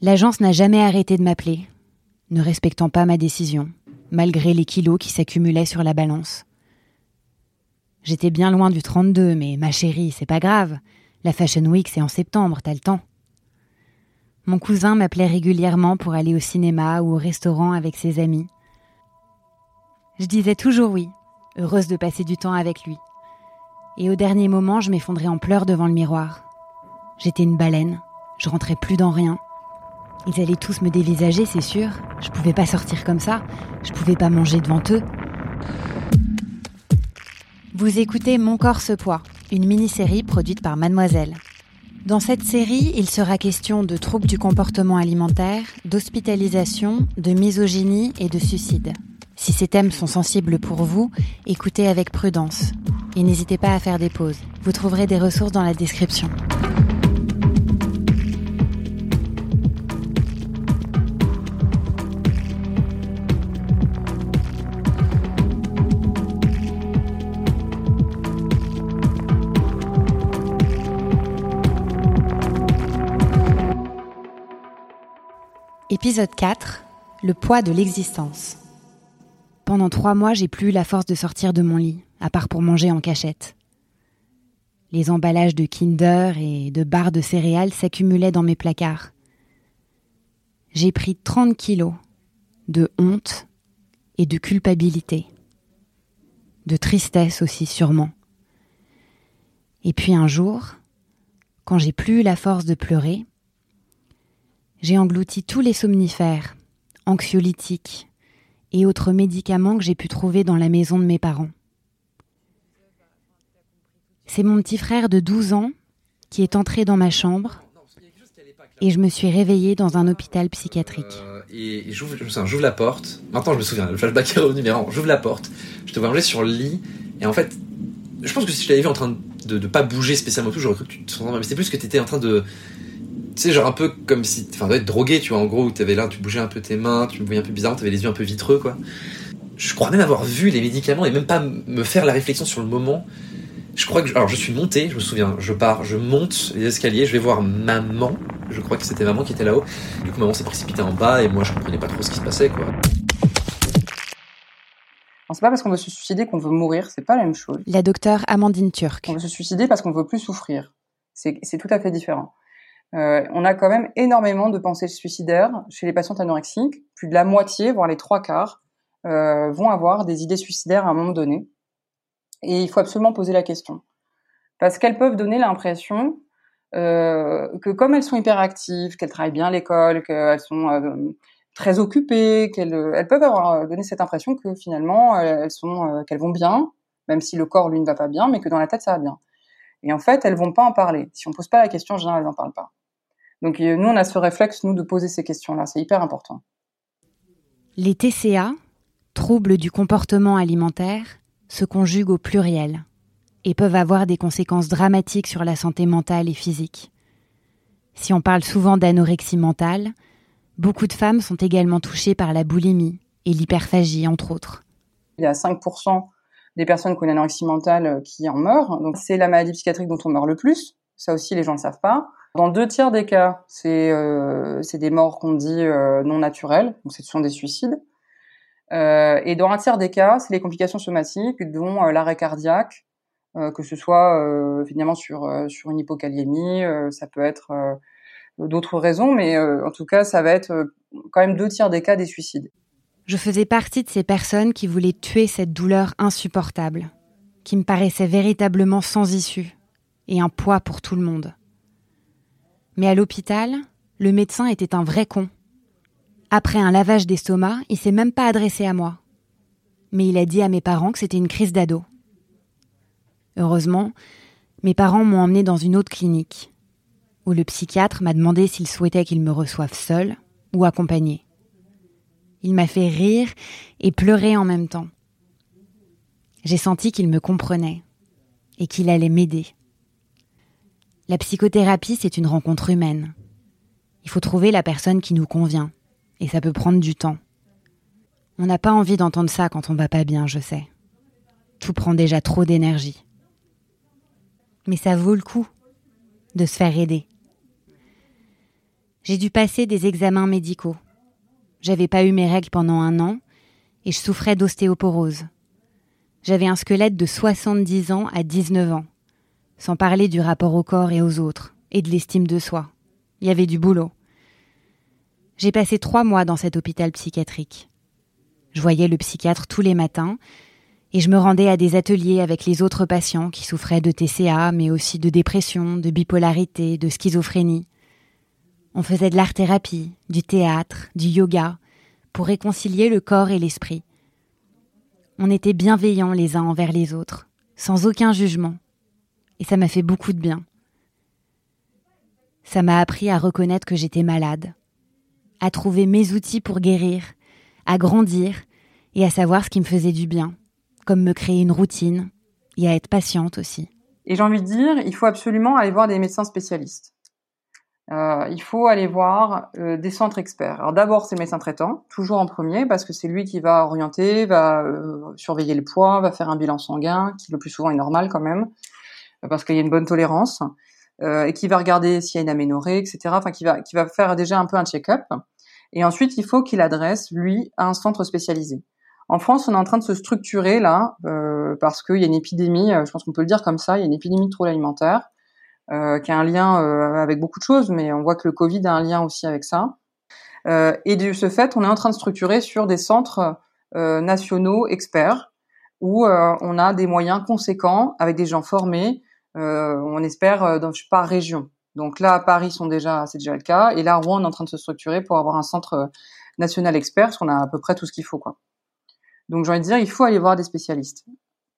L'agence n'a jamais arrêté de m'appeler, ne respectant pas ma décision, malgré les kilos qui s'accumulaient sur la balance. J'étais bien loin du 32, mais ma chérie, c'est pas grave. La Fashion Week, c'est en septembre, t'as le temps. Mon cousin m'appelait régulièrement pour aller au cinéma ou au restaurant avec ses amis. Je disais toujours oui, heureuse de passer du temps avec lui. Et au dernier moment, je m'effondrais en pleurs devant le miroir. J'étais une baleine, je rentrais plus dans rien. Ils allaient tous me dévisager, c'est sûr. Je pouvais pas sortir comme ça, je pouvais pas manger devant eux. Vous écoutez Mon corps se poids, une mini-série produite par Mademoiselle. Dans cette série, il sera question de troubles du comportement alimentaire, d'hospitalisation, de misogynie et de suicide. Si ces thèmes sont sensibles pour vous, écoutez avec prudence. Et n'hésitez pas à faire des pauses. Vous trouverez des ressources dans la description. Épisode 4 Le poids de l'existence. Pendant trois mois, j'ai plus eu la force de sortir de mon lit, à part pour manger en cachette. Les emballages de Kinder et de barres de céréales s'accumulaient dans mes placards. J'ai pris 30 kilos de honte et de culpabilité. De tristesse aussi, sûrement. Et puis un jour, quand j'ai plus eu la force de pleurer, j'ai englouti tous les somnifères, anxiolytiques, et autres médicaments que j'ai pu trouver dans la maison de mes parents. C'est mon petit frère de 12 ans qui est entré dans ma chambre et je me suis réveillée dans un hôpital psychiatrique. Euh, et j'ouvre, la porte. Maintenant, je me souviens, le flashback est revenu, mais j'ouvre la porte. Je te vois manger sur le lit. Et en fait, je pense que si je t'avais vu en train de ne pas bouger spécialement tout, j'aurais cru que tu te sentais Mais c'était plus que tu étais en train de. Tu sais, genre un peu comme si. Enfin, être drogué, tu vois, en gros, où avais là, tu bougeais un peu tes mains, tu me voyais un peu bizarre, tu avais les yeux un peu vitreux, quoi. Je crois même avoir vu les médicaments et même pas me faire la réflexion sur le moment je crois que alors je suis monté, je me souviens, je pars, je monte les escaliers, je vais voir maman. Je crois que c'était maman qui était là-haut. Du coup, maman s'est précipitée en bas et moi je comprenais pas trop ce qui se passait quoi. C'est pas parce qu'on veut se suicider qu'on veut mourir, c'est pas la même chose. La docteure Amandine Turc. On veut se suicider parce qu'on veut plus souffrir. C'est tout à fait différent. Euh, on a quand même énormément de pensées suicidaires chez les patientes anorexiques. Plus de la moitié, voire les trois quarts, euh, vont avoir des idées suicidaires à un moment donné. Et il faut absolument poser la question. Parce qu'elles peuvent donner l'impression euh, que comme elles sont hyperactives, qu'elles travaillent bien à l'école, qu'elles sont euh, très occupées, qu'elles elles peuvent avoir euh, donné cette impression que finalement elles sont qu'elles vont bien, même si le corps lui ne va pas bien, mais que dans la tête ça va bien. Et en fait, elles vont pas en parler. Si on pose pas la question, en général, elles n'en parlent pas. Donc nous, on a ce réflexe nous de poser ces questions-là. C'est hyper important. Les TCA, troubles du comportement alimentaire, se conjuguent au pluriel et peuvent avoir des conséquences dramatiques sur la santé mentale et physique. Si on parle souvent d'anorexie mentale, beaucoup de femmes sont également touchées par la boulimie et l'hyperphagie, entre autres. Il y a 5% des personnes qui ont une anorexie mentale euh, qui en meurent. Donc c'est la maladie psychiatrique dont on meurt le plus. Ça aussi, les gens ne savent pas. Dans deux tiers des cas, c'est euh, des morts qu'on dit euh, non naturelles, donc ce sont des suicides. Euh, et dans un tiers des cas, c'est les complications somatiques, dont euh, l'arrêt cardiaque, euh, que ce soit finalement sur sur une hypokaliémie, ça peut être d'autres raisons, mais en tout cas, ça va être quand même deux tiers des cas des suicides. Je faisais partie de ces personnes qui voulaient tuer cette douleur insupportable, qui me paraissait véritablement sans issue et un poids pour tout le monde. Mais à l'hôpital, le médecin était un vrai con. Après un lavage d'estomac, il s'est même pas adressé à moi. Mais il a dit à mes parents que c'était une crise d'ado. Heureusement, mes parents m'ont emmené dans une autre clinique, où le psychiatre m'a demandé s'il souhaitait qu'il me reçoive seul ou accompagné. Il m'a fait rire et pleurer en même temps. J'ai senti qu'il me comprenait et qu'il allait m'aider. La psychothérapie, c'est une rencontre humaine. Il faut trouver la personne qui nous convient et ça peut prendre du temps. On n'a pas envie d'entendre ça quand on va pas bien, je sais. Tout prend déjà trop d'énergie. Mais ça vaut le coup de se faire aider. J'ai dû passer des examens médicaux. J'avais pas eu mes règles pendant un an et je souffrais d'ostéoporose. J'avais un squelette de 70 ans à 19 ans, sans parler du rapport au corps et aux autres, et de l'estime de soi. Il y avait du boulot. J'ai passé trois mois dans cet hôpital psychiatrique. Je voyais le psychiatre tous les matins et je me rendais à des ateliers avec les autres patients qui souffraient de TCA, mais aussi de dépression, de bipolarité, de schizophrénie. On faisait de l'art-thérapie, du théâtre, du yoga, pour réconcilier le corps et l'esprit. On était bienveillants les uns envers les autres, sans aucun jugement. Et ça m'a fait beaucoup de bien. Ça m'a appris à reconnaître que j'étais malade, à trouver mes outils pour guérir, à grandir et à savoir ce qui me faisait du bien, comme me créer une routine et à être patiente aussi. Et j'ai envie de dire, il faut absolument aller voir des médecins spécialistes. Euh, il faut aller voir euh, des centres experts. Alors d'abord, c'est médecin traitant, toujours en premier, parce que c'est lui qui va orienter, va euh, surveiller le poids, va faire un bilan sanguin, qui le plus souvent est normal quand même, parce qu'il y a une bonne tolérance, et qui va regarder s'il y a une aménorrhée, etc. Enfin, qui va, qui va faire déjà un peu un check-up. Et ensuite, il faut qu'il adresse, lui, à un centre spécialisé. En France, on est en train de se structurer là euh, parce qu'il y a une épidémie, euh, je pense qu'on peut le dire comme ça, il y a une épidémie de troubles alimentaires euh, qui a un lien euh, avec beaucoup de choses, mais on voit que le Covid a un lien aussi avec ça. Euh, et de ce fait, on est en train de structurer sur des centres nationaux experts où on a des moyens conséquents avec des gens formés. on espère dans par région. Donc là, à Paris, sont déjà, c'est déjà le cas, et là, Rouen, on est en train de se structurer pour avoir un centre national expert, parce qu'on a à peu près tout ce qu'il faut, quoi. Donc j'ai envie de dire, il faut aller voir des spécialistes.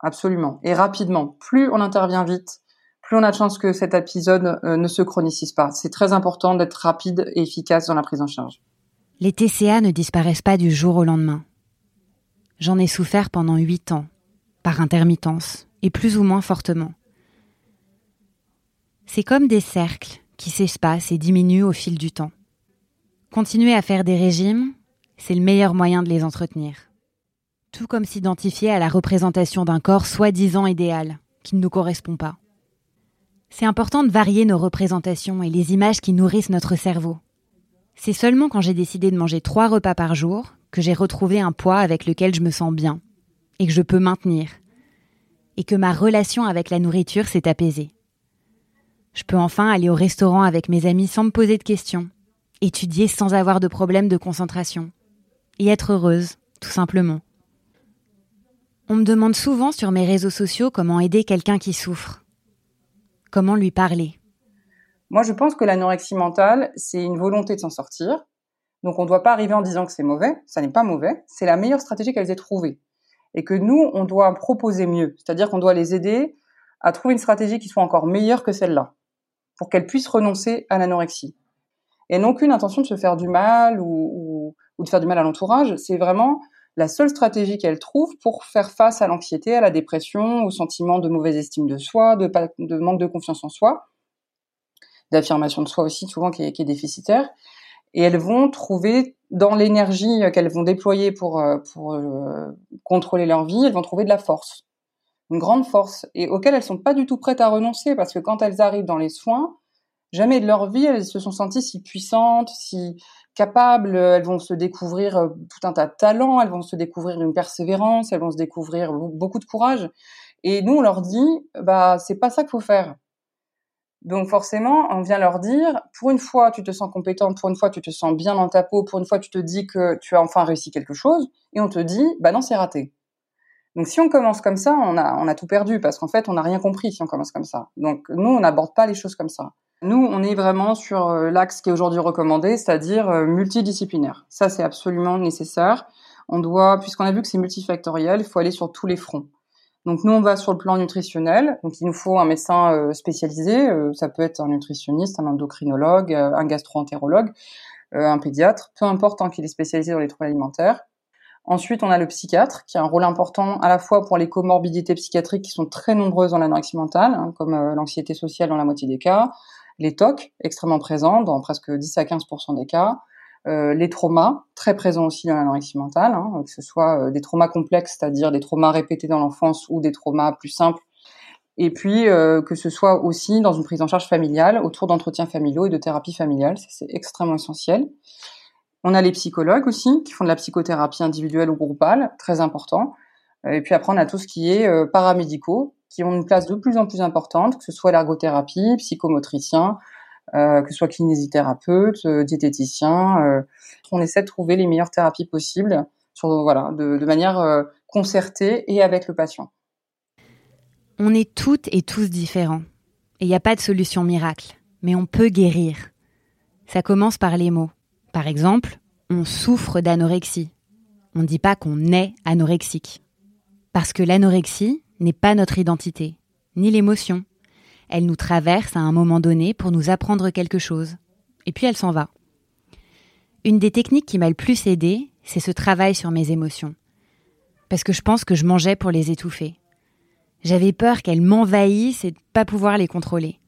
Absolument. Et rapidement. Plus on intervient vite, plus on a de chance que cet épisode euh, ne se chronicise pas. C'est très important d'être rapide et efficace dans la prise en charge. Les TCA ne disparaissent pas du jour au lendemain. J'en ai souffert pendant huit ans, par intermittence, et plus ou moins fortement. C'est comme des cercles qui s'espacent et diminuent au fil du temps. Continuer à faire des régimes, c'est le meilleur moyen de les entretenir. Tout comme s'identifier à la représentation d'un corps soi-disant idéal, qui ne nous correspond pas. C'est important de varier nos représentations et les images qui nourrissent notre cerveau. C'est seulement quand j'ai décidé de manger trois repas par jour que j'ai retrouvé un poids avec lequel je me sens bien et que je peux maintenir, et que ma relation avec la nourriture s'est apaisée. Je peux enfin aller au restaurant avec mes amis sans me poser de questions, étudier sans avoir de problème de concentration, et être heureuse, tout simplement. On me demande souvent sur mes réseaux sociaux comment aider quelqu'un qui souffre. Comment lui parler? Moi, je pense que l'anorexie mentale, c'est une volonté de s'en sortir. Donc, on ne doit pas arriver en disant que c'est mauvais. Ça n'est pas mauvais. C'est la meilleure stratégie qu'elles aient trouvée. Et que nous, on doit proposer mieux. C'est-à-dire qu'on doit les aider à trouver une stratégie qui soit encore meilleure que celle-là. Pour qu'elles puissent renoncer à l'anorexie. Et non qu'une intention de se faire du mal ou, ou de faire du mal à l'entourage. C'est vraiment la seule stratégie qu'elle trouve pour faire face à l'anxiété, à la dépression, au sentiment de mauvaise estime de soi, de, manque de confiance en soi, d'affirmation de soi aussi souvent qui est, déficitaire. Et elles vont trouver dans l'énergie qu'elles vont déployer pour, euh, euh, contrôler leur vie, elles vont trouver de la force, une grande force, et auquel elles sont pas du tout prêtes à renoncer parce que quand elles arrivent dans les soins, jamais de leur vie elles se sont senties si puissantes, si capables, elles vont se découvrir euh, tout un tas de talents, elles vont se découvrir une persévérance, elles vont se découvrir beaucoup de courage. Et nous, on leur dit, bah, c'est pas ça qu'il faut faire. Donc forcément, on vient leur dire, pour une fois, tu te sens compétente, pour une fois, tu te sens bien dans ta peau, pour une fois, tu te dis que tu as enfin réussi quelque chose, et on te dit, bah non, c'est raté. Donc si on commence comme ça, on a, on a tout perdu, parce qu'en fait, on n'a rien compris si on commence comme ça. Donc nous, on n'aborde pas les choses comme ça. Nous, on est vraiment sur euh, l'axe qui est aujourd'hui recommandé, c'est-à-dire euh, multidisciplinaire. Ça, c'est absolument nécessaire. On doit, puisqu'on a vu que c'est multifactoriel, il faut aller sur tous les fronts. Donc nous, on va sur le plan nutritionnel. Donc il nous faut un médecin euh, spécialisé. ça peut être un nutritionniste, un endocrinologue, un gastroentérologue, un pédiatre, peu importe tant qu'il est spécialisé dans les troubles alimentaires. Ensuite, on a le psychiatre qui a un rôle important à la fois pour les comorbidités psychiatriques qui sont très nombreuses dans l'anorexie mentale, hein, comme l'anxiété sociale dans la moitié des cas, les TOC, extrêmement présents dans presque 10 à 15% des cas, euh, les traumas, très présents aussi dans l'anorexie mentale, hein, que ce soit euh, des traumas complexes, c'est-à-dire des traumas répétés dans l'enfance ou des traumas plus simples, Et puis que ce soit aussi dans une prise en charge familiale, autour d'entretiens familiaux et de thérapie familiale, c'est extrêmement essentiel. On a les psychologues aussi qui font de la psychothérapie individuelle ou groupale, très important. Et puis après on a tout ce qui est paramédicaux qui ont une place de plus en plus importante, que ce soit l'ergothérapie, psychomotricien, euh, que ce soit kinésithérapeute, euh, diététicien. Euh, on essaie de trouver les meilleures thérapies possibles, sur, voilà, de, manière euh, concertée et avec le patient. On est toutes et tous différents. Et il n'y a pas de solution miracle. Mais on peut guérir. Ça commence par les mots. Par exemple, on souffre d'anorexie. On ne dit pas qu'on est anorexique. Parce que l'anorexie n'est pas notre identité, ni l'émotion, elle nous traverse à un moment donné pour nous apprendre quelque chose. Et puis elle s'en va. Une des techniques qui m'a le plus aidé, c'est ce travail sur mes émotions. Parce que je pense que je mangeais pour les étouffer. J'avais peur qu'elles m'envahissent et de pas pouvoir les contrôler.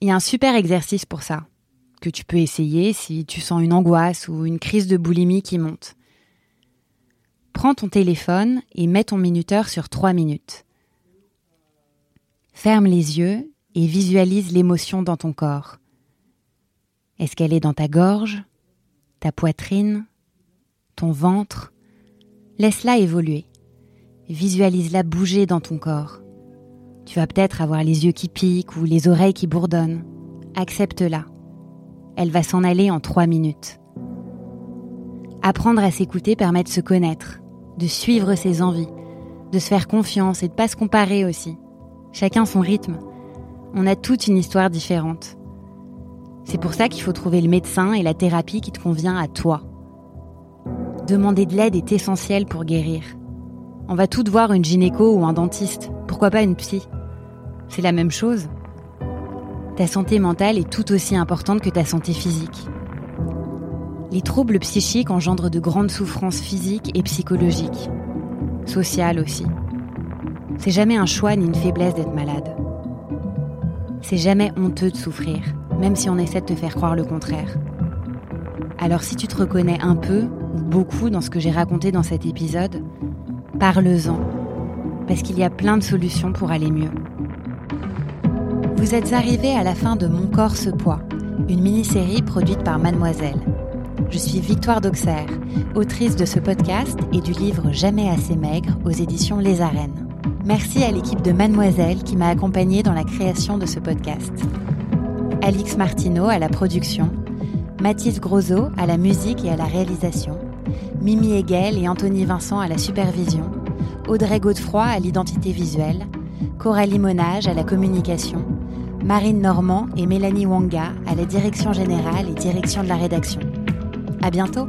Il y a un super exercice pour ça, que tu peux essayer si tu sens une angoisse ou une crise de boulimie qui monte. Prends ton téléphone et mets ton minuteur sur 3 minutes. Ferme les yeux et visualise l'émotion dans ton corps. Est-ce qu'elle est dans ta gorge, ta poitrine, ton ventre? Laisse-la évoluer. Visualise-la bouger dans ton corps. Tu vas peut-être avoir les yeux qui piquent ou les oreilles qui bourdonnent. Accepte-la. Elle va s'en aller en trois minutes. Apprendre à s'écouter permet de se connaître, de suivre ses envies, de se faire confiance et de pas se comparer aussi. Chacun son rythme. On a toute une histoire différente. C'est pour ça qu'il faut trouver le médecin et la thérapie qui te convient à toi. Demander de l'aide est essentiel pour guérir. On va toutes voir une gynéco ou un dentiste, pourquoi pas une psy? C'est la même chose. Ta santé mentale est tout aussi importante que ta santé physique. Les troubles psychiques engendrent de grandes souffrances physiques et psychologiques, sociales aussi. C'est jamais un choix ni une faiblesse d'être malade. C'est jamais honteux de souffrir, même si on essaie de te faire croire le contraire. Alors si tu te reconnais un peu ou beaucoup dans ce que j'ai raconté dans cet épisode, parle-en, parce qu'il y a plein de solutions pour aller mieux. Vous êtes arrivé à la fin de Mon corps ce poids, une mini-série produite par Mademoiselle. Je suis Victoire d'Auxerre, autrice de ce podcast et du livre Jamais assez maigre aux éditions Les Arènes. Merci à l'équipe de Mademoiselle qui m'a accompagnée dans la création de ce podcast. Alix Martineau à la production, Mathis Grosot à la musique et à la réalisation, Mimi Hegel et Anthony Vincent à la supervision, Audrey Godefroy à l'identité visuelle, Coralie Monage à la communication, Marine Normand et Mélanie Wanga à la direction générale et direction de la rédaction. À bientôt!